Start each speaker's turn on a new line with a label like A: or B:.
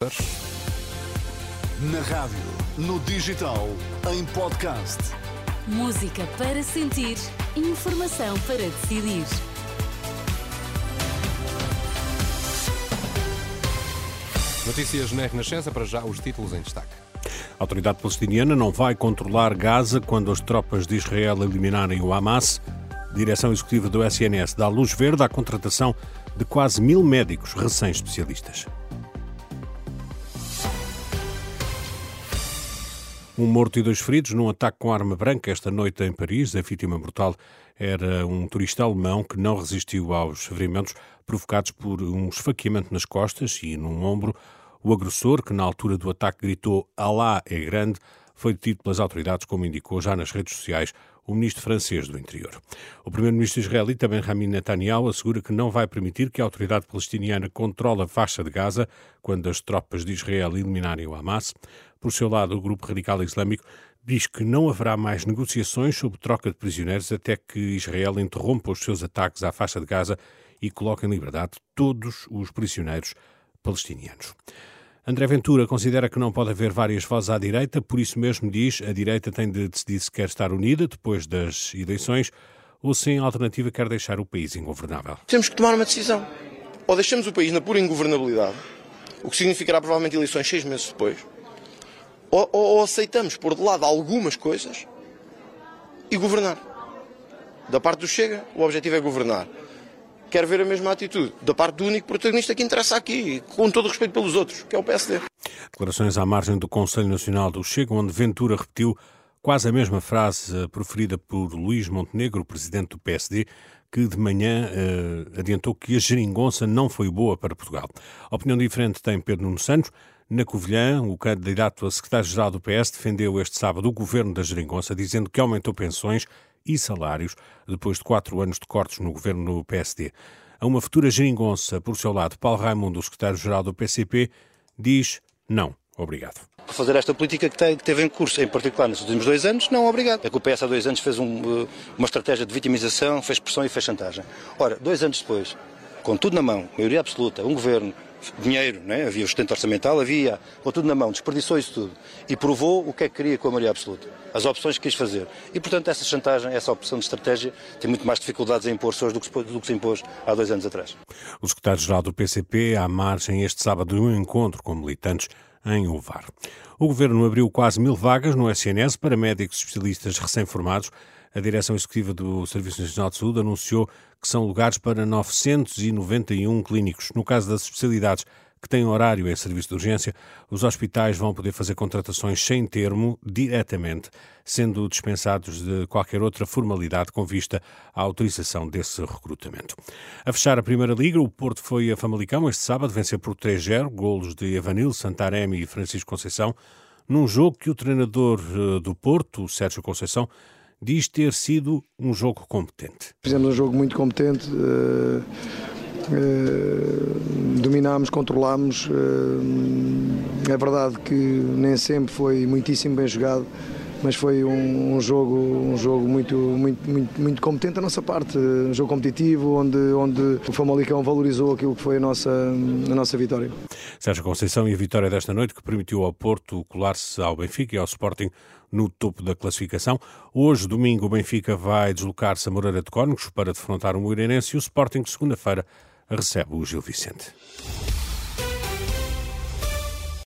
A: Na rádio, no digital, em podcast.
B: Música para sentir, informação para decidir.
C: Notícias na Renascença, para já os títulos em destaque.
D: A autoridade palestiniana não vai controlar Gaza quando as tropas de Israel eliminarem o Hamas. A direção executiva do SNS dá luz verde à contratação de quase mil médicos recém-especialistas. Um morto e dois feridos num ataque com arma branca esta noite em Paris. A vítima mortal era um turista alemão que não resistiu aos ferimentos provocados por um esfaqueamento nas costas e num ombro. O agressor, que na altura do ataque gritou Alá é grande, foi detido pelas autoridades, como indicou já nas redes sociais o ministro francês do Interior. O primeiro-ministro israelita Benjamin Netanyahu assegura que não vai permitir que a autoridade palestiniana controle a faixa de Gaza quando as tropas de Israel eliminarem o Hamas. Por seu lado, o grupo radical islâmico diz que não haverá mais negociações sobre troca de prisioneiros até que Israel interrompa os seus ataques à faixa de Gaza e coloque em liberdade todos os prisioneiros palestinianos. André Ventura considera que não pode haver várias vozes à direita, por isso mesmo diz a direita tem de decidir se quer estar unida depois das eleições ou se em alternativa quer deixar o país ingovernável.
E: Temos que tomar uma decisão. Ou deixamos o país na pura ingovernabilidade, o que significará provavelmente eleições seis meses depois, ou, ou, ou aceitamos pôr de lado algumas coisas e governar. Da parte do Chega, o objetivo é governar quer ver a mesma atitude da parte do único protagonista que interessa aqui, com todo o respeito pelos outros, que é o PSD.
D: Declarações à margem do Conselho Nacional do Chega, onde Ventura repetiu quase a mesma frase eh, proferida por Luís Montenegro, presidente do PSD, que de manhã eh, adiantou que a geringonça não foi boa para Portugal. Opinião diferente tem Pedro Nuno Santos. Na Covilhã, o candidato a secretário-geral do PS defendeu este sábado o governo da geringonça, dizendo que aumentou pensões e salários depois de quatro anos de cortes no governo do PSD. A uma futura geringonça, por seu lado, Paulo Raimundo, o secretário-geral do PCP, diz não, obrigado
F: fazer esta política que, teve em curso, em particular nos últimos dois anos, não obrigado. É que o PS há dois anos fez um, eh, uma estratégia de vitimização, fez pressão e fez chantagem. Ora, dois anos depois, com tudo na mão, maioria absoluta, um governo, dinheiro, né? havia o sustento orçamental, havia, com tudo na mão, desperdiçou isso tudo e provou o que é que queria com a maioria absoluta, as opções que quis fazer. E, portanto, essa chantagem, essa opção de estratégia tem muito mais dificuldades em impor-se hoje do que, do que se impôs há dois anos atrás.
D: O secretário-geral do PCP, à margem este sábado de um encontro com militantes em Ovar. O governo abriu quase mil vagas no SNS para médicos especialistas recém-formados. A direção executiva do Serviço Nacional de Saúde anunciou que são lugares para 991 clínicos. No caso das especialidades que têm horário em serviço de urgência, os hospitais vão poder fazer contratações sem termo diretamente, sendo dispensados de qualquer outra formalidade com vista à autorização desse recrutamento. A fechar a Primeira Liga, o Porto foi a Famalicão este sábado vencer por 3-0, golos de Evanil, Santarém e Francisco Conceição, num jogo que o treinador eh, do Porto, Sérgio Conceição, diz ter sido um jogo competente.
G: Fizemos um jogo muito competente. Uh, uh, dominámos, controlámos. Uh, é verdade que nem sempre foi muitíssimo bem jogado mas foi um, um, jogo, um jogo muito, muito, muito, muito competente da nossa parte, um jogo competitivo, onde, onde o Famalicão valorizou aquilo que foi a nossa, a nossa vitória.
D: Sérgio Conceição e a vitória desta noite que permitiu ao Porto colar-se ao Benfica e ao Sporting no topo da classificação. Hoje, domingo, o Benfica vai deslocar-se a Moreira de Cónegos para defrontar o Moreirense e o Sporting, segunda-feira, recebe o Gil Vicente.